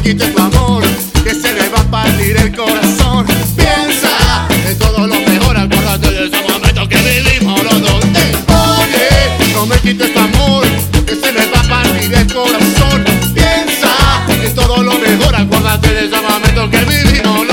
me quites tu amor, que se me va a partir el corazón. Piensa en todo lo mejor, acuérdate de ese momento que vivimos los dos. Te pone, no me quites tu amor, que se me va a partir el corazón. Piensa en todo lo mejor, acuérdate de ese momento que vivimos los dos.